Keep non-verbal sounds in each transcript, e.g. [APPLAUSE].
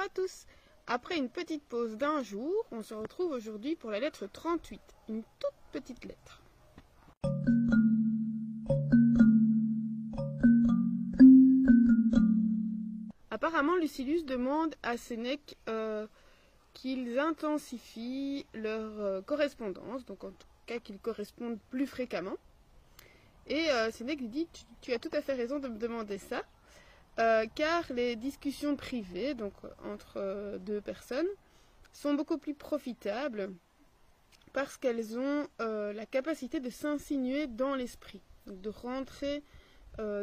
à tous. Après une petite pause d'un jour, on se retrouve aujourd'hui pour la lettre 38, une toute petite lettre. Apparemment, Lucilius demande à Sénèque euh, qu'ils intensifient leur euh, correspondance, donc en tout cas qu'ils correspondent plus fréquemment. Et euh, Sénèque lui dit tu, tu as tout à fait raison de me demander ça. Euh, car les discussions privées, donc entre euh, deux personnes, sont beaucoup plus profitables parce qu'elles ont euh, la capacité de s'insinuer dans l'esprit, donc de rentrer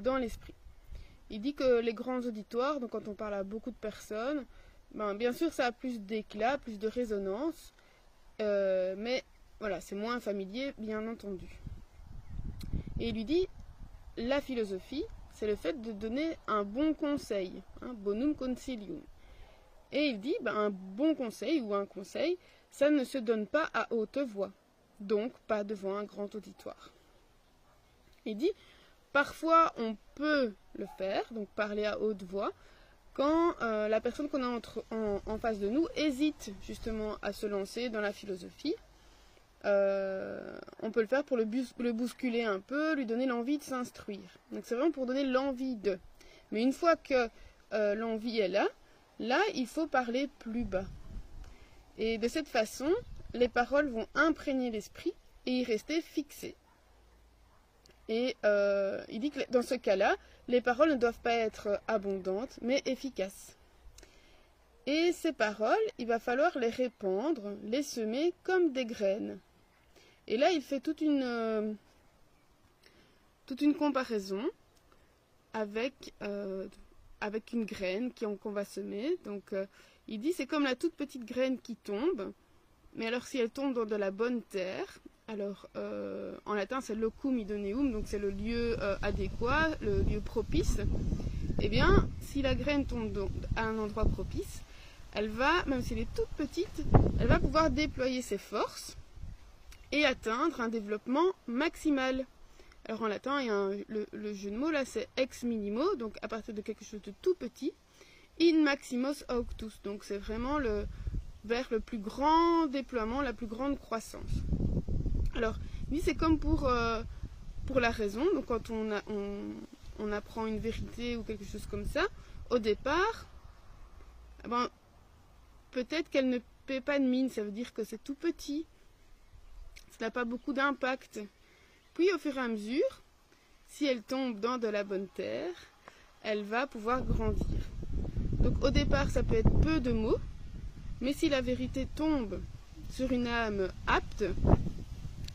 dans l'esprit. Il dit que les grands auditoires, donc quand on parle à beaucoup de personnes, ben, bien sûr ça a plus d'éclat, plus de résonance, mais voilà, c'est moins familier, bien entendu. Et il lui dit, la philosophie, c'est le fait de donner un bon conseil, un bonum consilium. Et il dit, ben, un bon conseil ou un conseil, ça ne se donne pas à haute voix, donc pas devant un grand auditoire. Il dit, parfois on peut le faire, donc parler à haute voix, quand euh, la personne qu'on a entre, en, en, face de nous hésite justement à se lancer dans la philosophie. Euh, on peut le faire pour le, bousculer un peu, lui donner l'envie de s'instruire. Donc c'est vraiment pour donner l'envie de. Mais une fois que euh, l'envie est là, là il faut parler plus bas. Et de cette façon, les paroles vont imprégner l'esprit et y rester fixées. Et euh, il dit que dans ce cas-là, les paroles ne doivent pas être abondantes, mais efficaces. Et ces paroles, il va falloir les répandre, les semer comme des graines. Et là, il fait toute une, euh, toute une comparaison avec, euh, avec une graine qu'on va semer. Donc, euh, il dit c'est comme la toute petite graine qui tombe. Mais alors, si elle tombe dans de la bonne terre, alors en latin c'est locum idoneum, donc c'est le lieu adéquat, le lieu propice. Eh bien, si la graine tombe à un endroit propice, elle va, même si elle est toute petite, elle va pouvoir déployer ses forces et atteindre un développement maximal. Alors en latin, il le, le, jeu de mots là, c'est ex minimo, donc à partir de quelque chose de tout petit, in maximos auctus, donc c'est vraiment le, vers le plus grand déploiement, la plus grande croissance. Alors, lui, c'est comme pour, euh, pour la raison, donc quand on, on, apprend une vérité ou quelque chose comme ça, au départ, eh ben, peut-être qu'elle ne paie pas de mine, ça veut dire que c'est tout petit, ça n'a pas beaucoup d'impact. Puis au fur et à mesure, si elle tombe dans de la bonne terre, elle va pouvoir grandir. Donc au départ, ça peut être peu de mots, mais si la vérité tombe sur une âme apte,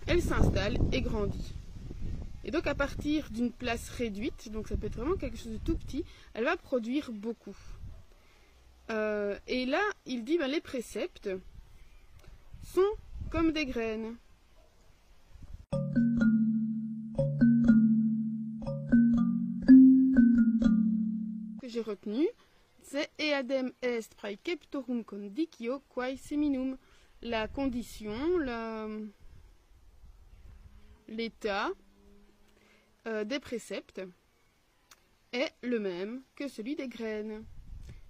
elle s'installe et grandit. Et donc à partir d'une place réduite, donc ça peut être vraiment quelque chose de tout petit, elle va produire beaucoup. Euh, et là, il dit ben, les préceptes sont comme des graines. Retenu, c'est eadem est praeceptorum condicio quae seminum. La condition, l'état euh, des préceptes est le même que celui des graines.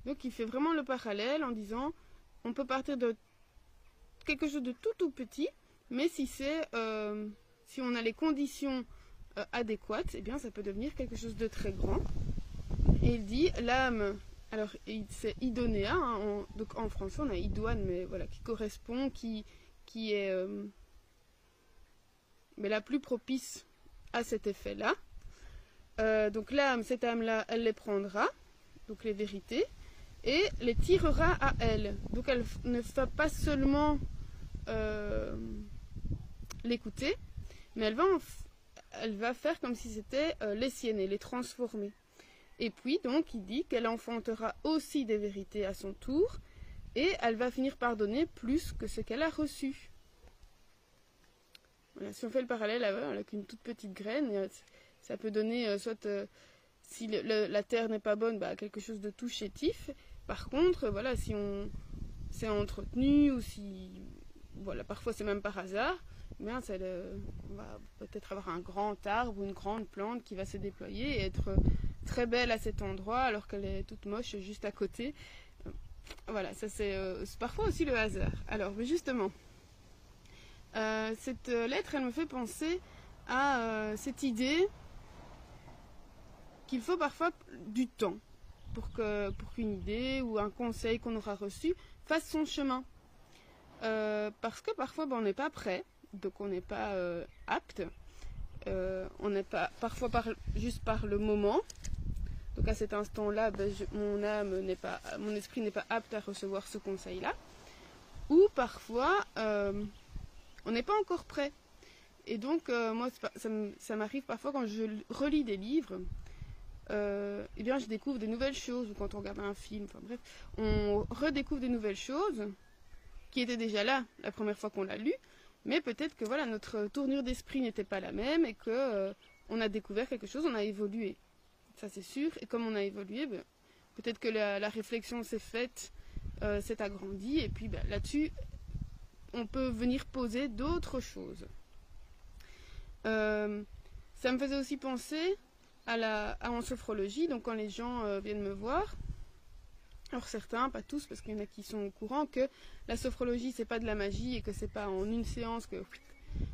Donc il fait vraiment le parallèle en disant on peut partir de quelque chose de tout tout petit, mais si c'est euh, si on a les conditions euh, adéquates, eh bien ça peut devenir quelque chose de très grand. Et il dit l'âme, alors c'est idonéa, hein, en, donc en français on a idoine, mais voilà, qui correspond, qui, qui est euh, mais la plus propice à cet effet-là. Euh, donc l'âme, cette âme-là, elle les prendra, donc les vérités, et les tirera à elle. Donc elle ne va pas seulement euh, l'écouter, mais elle va, en elle va faire comme si c'était les siennes et les transformer. Et puis, donc, il dit qu'elle enfantera aussi des vérités à son tour, et elle va finir par donner plus que ce qu'elle a reçu. Voilà, si on fait le parallèle avec une toute petite graine, ça peut donner euh, soit, euh, si la terre n'est pas bonne, bah, quelque chose de tout chétif. Par contre, voilà, si on s'est entretenu, ou si, voilà, parfois c'est même par hasard, bien, on va peut-être avoir un grand arbre ou une grande plante qui va se déployer et être très belle à cet endroit alors qu'elle est toute moche juste à côté. voilà, ça c'est parfois aussi le hasard. Alors, justement, cette lettre, elle me fait penser à cette idée qu'il faut parfois du temps pour que pour qu'une idée ou un conseil qu'on aura reçu fasse son chemin. parce que parfois ben, on n'est pas prêt, donc on n'est pas apte. Euh, on n'est pas parfois juste par le moment. Donc à cet instant-là, ben, mon esprit n'est pas apte à recevoir ce conseil-là. Ou parfois, euh, on n'est pas encore prêt. Et donc euh, moi, ça m'arrive parfois quand je relis des livres, eh bien je découvre des nouvelles choses. Ou quand on regarde un film, enfin bref, on redécouvre des nouvelles choses qui étaient déjà là la première fois qu'on l'a lu, mais peut-être que voilà, notre tournure d'esprit n'était pas la même et que euh, on a découvert quelque chose, on a évolué. Ça c'est sûr. Et comme on a évolué, ben, peut-être que la, réflexion s'est faite, euh, s'est agrandie, et puis ben, là-dessus, on peut venir poser d'autres choses. Euh, ça me faisait aussi penser à la en sophrologie, donc quand les gens viennent me voir, alors certains, pas tous, parce qu'il y en a qui sont au courant que la sophrologie c'est pas de la magie et que c'est pas en une séance que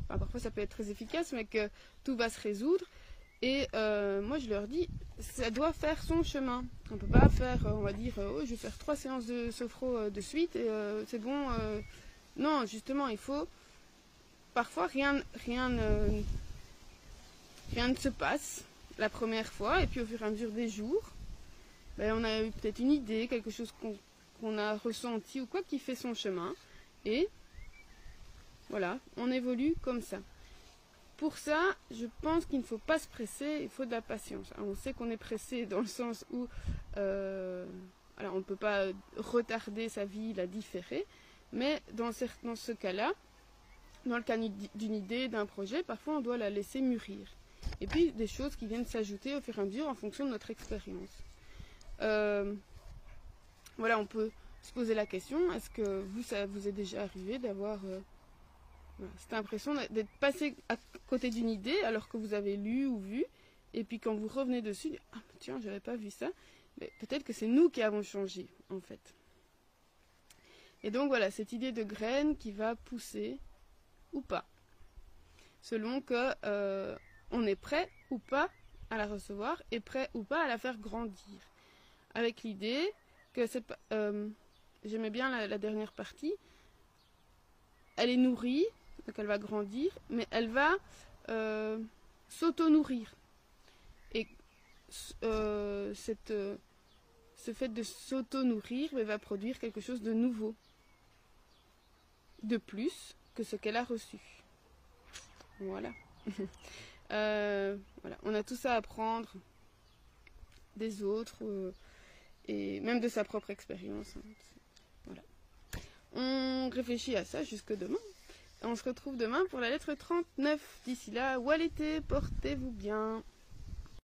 parfois ça peut être très efficace, mais que tout va se résoudre. Et euh, moi je leur dis, ça doit faire son chemin. On peut pas faire, euh, on va dire, oh, je vais faire trois séances de sophro euh, de suite et c'est bon. non, justement, il faut parfois rien, rien, rien ne se passe la première fois et puis au fur et à mesure des jours ben, on a eu peut-être une idée, quelque chose qu'on a ressenti ou quoi qui fait son chemin. Et voilà, on évolue comme ça. Pour ça, je pense qu'il ne faut pas se presser, il faut de la patience. on sait qu'on est pressé dans le sens où euh, on ne peut pas retarder sa vie, la différer, mais dans, dans ce cas-là, dans le cas d'une idée, d'un projet, parfois on doit la laisser mûrir. Et puis des choses qui viennent s'ajouter au fur et à mesure en fonction de notre expérience. Euh, voilà, on peut se poser la question, est-ce que vous, ça vous est déjà arrivé d'avoir euh, cette impression d'être passé à côté d'une idée alors que vous avez lu ou vu, et puis quand vous revenez dessus, ah tiens, j'avais pas vu ça, mais peut-être que c'est nous qui avons changé en fait. Et donc voilà, cette idée de graine qui va pousser ou pas, selon que euh, on est prêt ou pas à la recevoir et prêt ou pas à la faire grandir. Avec l'idée que euh, j'aimais bien la, dernière partie. Elle est nourrie donc elle va grandir mais elle va euh, s'auto-nourrir et euh, cette, ce fait de s'auto-nourrir va produire quelque chose de nouveau de plus que ce qu'elle a reçu voilà [LAUGHS] voilà on a tout ça à apprendre des autres et même de sa propre expérience. Hein. Voilà. On réfléchit à ça jusque demain. On se retrouve demain pour la lettre 39. D'ici là, où portez-vous bien.